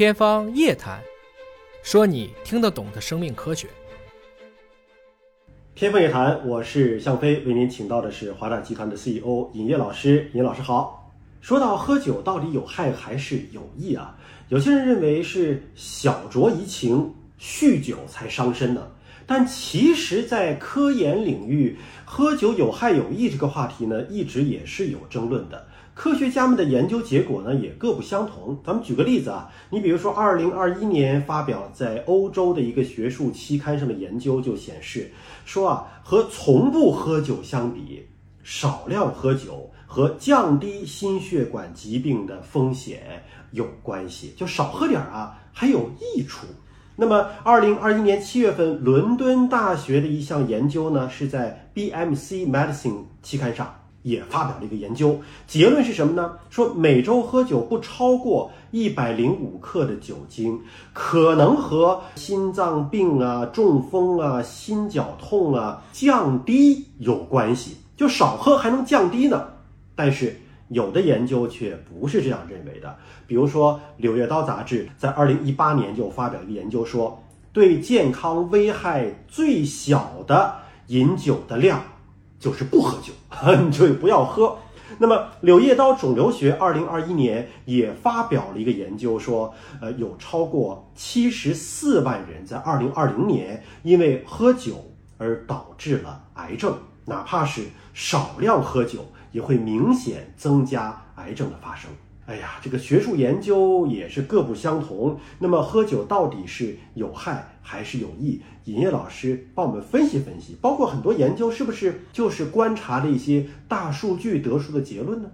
天方夜谭，说你听得懂的生命科学。天方夜谭，我是向飞，为您请到的是华大集团的 CEO 尹烨老师。尹老师好。说到喝酒到底有害还是有益啊？有些人认为是小酌怡情，酗酒才伤身呢。但其实，在科研领域，喝酒有害有益这个话题呢，一直也是有争论的。科学家们的研究结果呢，也各不相同。咱们举个例子啊，你比如说，二零二一年发表在欧洲的一个学术期刊上的研究就显示，说啊，和从不喝酒相比，少量喝酒和降低心血管疾病的风险有关系，就少喝点儿啊，还有益处。那么，二零二一年七月份，伦敦大学的一项研究呢，是在 BMC Medicine 期刊上也发表了一个研究，结论是什么呢？说每周喝酒不超过一百零五克的酒精，可能和心脏病啊、中风啊、心绞痛啊降低有关系，就少喝还能降低呢。但是。有的研究却不是这样认为的，比如说《柳叶刀》杂志在二零一八年就发表一个研究说，对健康危害最小的饮酒的量就是不喝酒，你就不要喝。那么《柳叶刀肿瘤学》二零二一年也发表了一个研究说，呃，有超过七十四万人在二零二零年因为喝酒而导致了癌症，哪怕是少量喝酒。也会明显增加癌症的发生。哎呀，这个学术研究也是各不相同。那么，喝酒到底是有害还是有益？尹烨老师帮我们分析分析。包括很多研究是不是就是观察了一些大数据得出的结论呢？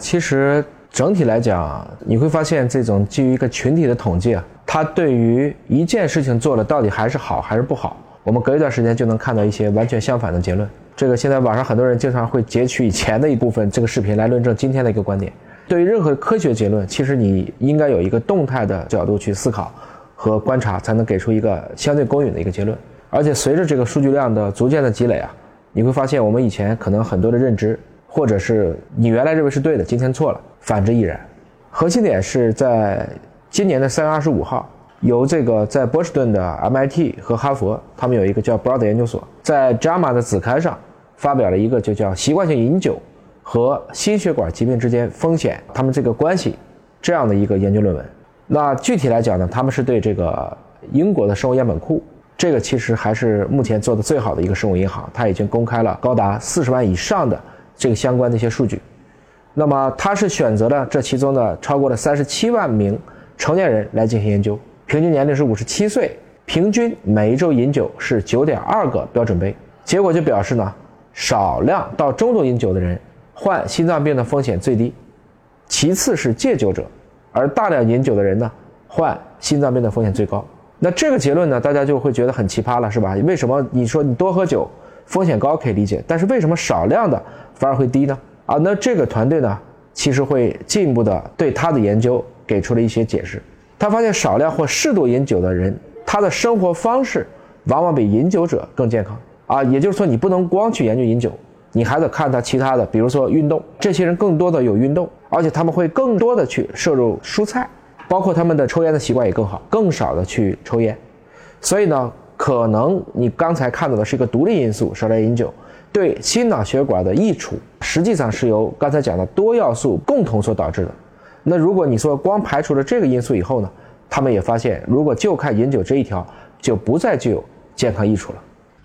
其实整体来讲，你会发现这种基于一个群体的统计啊，它对于一件事情做了到底还是好还是不好，我们隔一段时间就能看到一些完全相反的结论。这个现在网上很多人经常会截取以前的一部分这个视频来论证今天的一个观点。对于任何科学结论，其实你应该有一个动态的角度去思考和观察，才能给出一个相对公允的一个结论。而且随着这个数据量的逐渐的积累啊，你会发现我们以前可能很多的认知，或者是你原来认为是对的，今天错了，反之亦然。核心点是在今年的三月二十五号。由这个在波士顿的 MIT 和哈佛，他们有一个叫 Broad 研究所，在 JAMA 的子刊上发表了一个就叫习惯性饮酒和心血管疾病之间风险他们这个关系这样的一个研究论文。那具体来讲呢，他们是对这个英国的生物样本库，这个其实还是目前做的最好的一个生物银行，它已经公开了高达四十万以上的这个相关的一些数据。那么它是选择了这其中的超过了三十七万名成年人来进行研究。平均年龄是五十七岁，平均每一周饮酒是九点二个标准杯。结果就表示呢，少量到中度饮酒的人患心脏病的风险最低，其次是戒酒者，而大量饮酒的人呢，患心脏病的风险最高。那这个结论呢，大家就会觉得很奇葩了，是吧？为什么你说你多喝酒风险高可以理解，但是为什么少量的反而会低呢？啊，那这个团队呢，其实会进一步的对他的研究给出了一些解释。他发现少量或适度饮酒的人，他的生活方式往往比饮酒者更健康啊。也就是说，你不能光去研究饮酒，你还得看他其他的，比如说运动。这些人更多的有运动，而且他们会更多的去摄入蔬菜，包括他们的抽烟的习惯也更好，更少的去抽烟。所以呢，可能你刚才看到的是一个独立因素，少量饮酒对心脑血管的益处，实际上是由刚才讲的多要素共同所导致的。那如果你说光排除了这个因素以后呢，他们也发现，如果就看饮酒这一条，就不再具有健康益处了。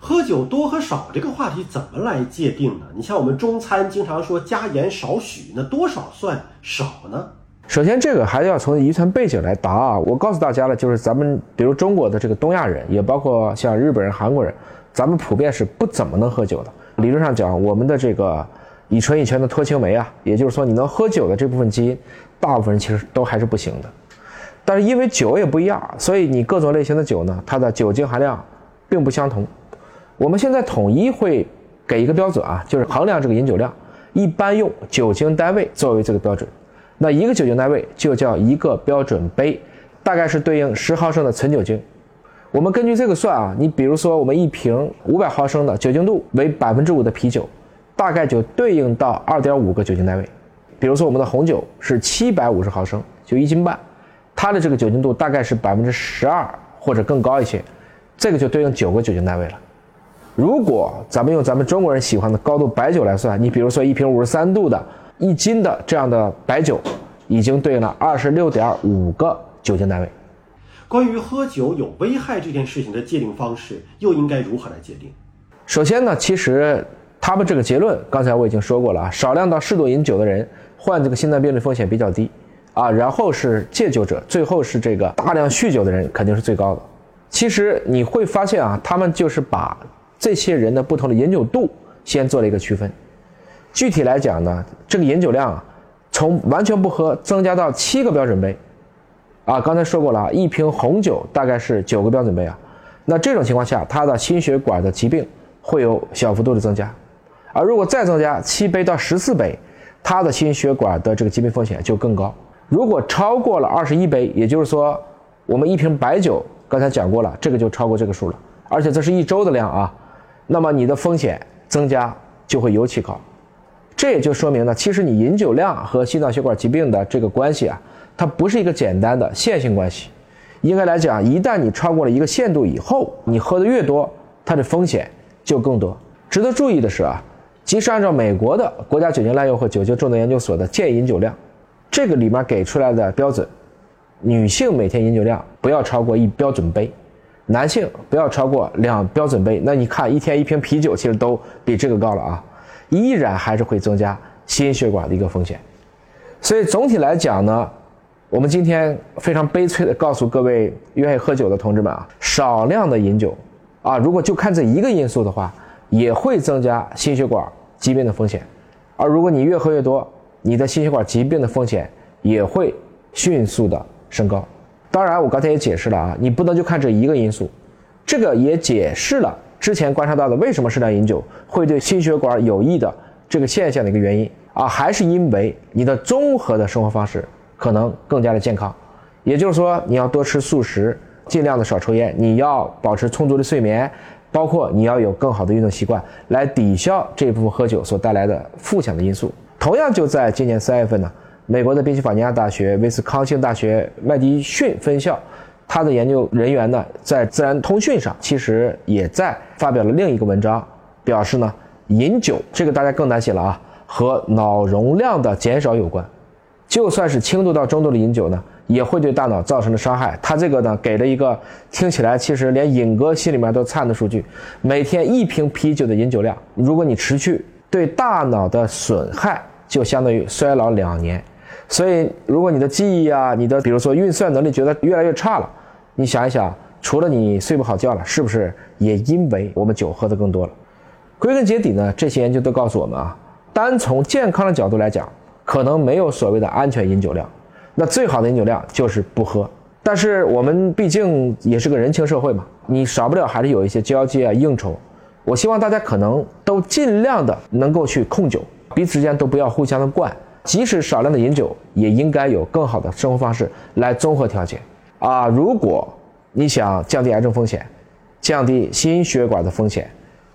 喝酒多和少这个话题怎么来界定呢？你像我们中餐经常说加盐少许，那多少算少呢？首先，这个还要从遗传背景来答啊。我告诉大家了，就是咱们比如中国的这个东亚人，也包括像日本人、韩国人，咱们普遍是不怎么能喝酒的。理论上讲，我们的这个乙醇乙醛的脱氢酶啊，也就是说你能喝酒的这部分基因。大部分人其实都还是不行的，但是因为酒也不一样，所以你各种类型的酒呢，它的酒精含量并不相同。我们现在统一会给一个标准啊，就是衡量这个饮酒量，一般用酒精单位作为这个标准。那一个酒精单位就叫一个标准杯，大概是对应十毫升的纯酒精。我们根据这个算啊，你比如说我们一瓶五百毫升的酒精度为百分之五的啤酒，大概就对应到二点五个酒精单位。比如说，我们的红酒是七百五十毫升，就一斤半，它的这个酒精度大概是百分之十二或者更高一些，这个就对应九个酒精单位了。如果咱们用咱们中国人喜欢的高度白酒来算，你比如说一瓶五十三度的一斤的这样的白酒，已经对应了二十六点五个酒精单位。关于喝酒有危害这件事情的界定方式，又应该如何来界定？首先呢，其实他们这个结论，刚才我已经说过了啊，少量到适度饮酒的人患这个心脏病的风险比较低啊，然后是戒酒者，最后是这个大量酗酒的人肯定是最高的。其实你会发现啊，他们就是把这些人的不同的饮酒度先做了一个区分。具体来讲呢，这个饮酒量啊，从完全不喝增加到七个标准杯。啊，刚才说过了，一瓶红酒大概是九个标准杯啊，那这种情况下，他的心血管的疾病会有小幅度的增加，而如果再增加七杯到十四杯，他的心血管的这个疾病风险就更高。如果超过了二十一杯，也就是说，我们一瓶白酒刚才讲过了，这个就超过这个数了，而且这是一周的量啊，那么你的风险增加就会尤其高。这也就说明呢，其实你饮酒量和心脏血管疾病的这个关系啊。它不是一个简单的线性关系，应该来讲，一旦你超过了一个限度以后，你喝的越多，它的风险就更多。值得注意的是啊，即使按照美国的国家酒精滥用和酒精中毒研究所的建议饮酒量，这个里面给出来的标准，女性每天饮酒量不要超过一标准杯，男性不要超过两标准杯。那你看一天一瓶啤酒，其实都比这个高了啊，依然还是会增加心血管的一个风险。所以总体来讲呢。我们今天非常悲催的告诉各位愿意喝酒的同志们啊，少量的饮酒，啊，如果就看这一个因素的话，也会增加心血管疾病的风险。而如果你越喝越多，你的心血管疾病的风险也会迅速的升高。当然，我刚才也解释了啊，你不能就看这一个因素，这个也解释了之前观察到的为什么适量饮酒会对心血管有益的这个现象的一个原因啊，还是因为你的综合的生活方式。可能更加的健康，也就是说，你要多吃素食，尽量的少抽烟，你要保持充足的睡眠，包括你要有更好的运动习惯，来抵消这部分喝酒所带来的负向的因素。同样，就在今年三月份呢，美国的宾夕法尼亚大学、威斯康星大学麦迪逊分校，他的研究人员呢，在《自然通讯》上其实也在发表了另一个文章，表示呢，饮酒这个大家更难写了啊，和脑容量的减少有关。就算是轻度到中度的饮酒呢，也会对大脑造成的伤害。他这个呢，给了一个听起来其实连尹哥心里面都颤的数据：每天一瓶啤酒的饮酒量，如果你持续，对大脑的损害就相当于衰老两年。所以，如果你的记忆啊，你的比如说运算能力觉得越来越差了，你想一想，除了你睡不好觉了，是不是也因为我们酒喝的更多了？归根结底呢，这些研究都告诉我们啊，单从健康的角度来讲。可能没有所谓的安全饮酒量，那最好的饮酒量就是不喝。但是我们毕竟也是个人情社会嘛，你少不了还是有一些交际啊、应酬。我希望大家可能都尽量的能够去控酒，彼此之间都不要互相的灌。即使少量的饮酒，也应该有更好的生活方式来综合调节。啊，如果你想降低癌症风险，降低心血管的风险，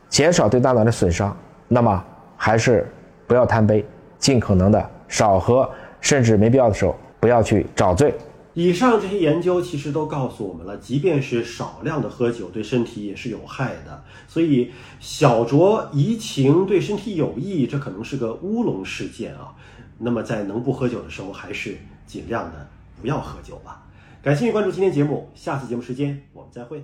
减少对大脑的损伤，那么还是不要贪杯，尽可能的。少喝，甚至没必要的时候不要去找醉。以上这些研究其实都告诉我们了，即便是少量的喝酒，对身体也是有害的。所以小酌怡情对身体有益，这可能是个乌龙事件啊。那么在能不喝酒的时候，还是尽量的不要喝酒吧。感谢关注今天节目，下次节目时间我们再会。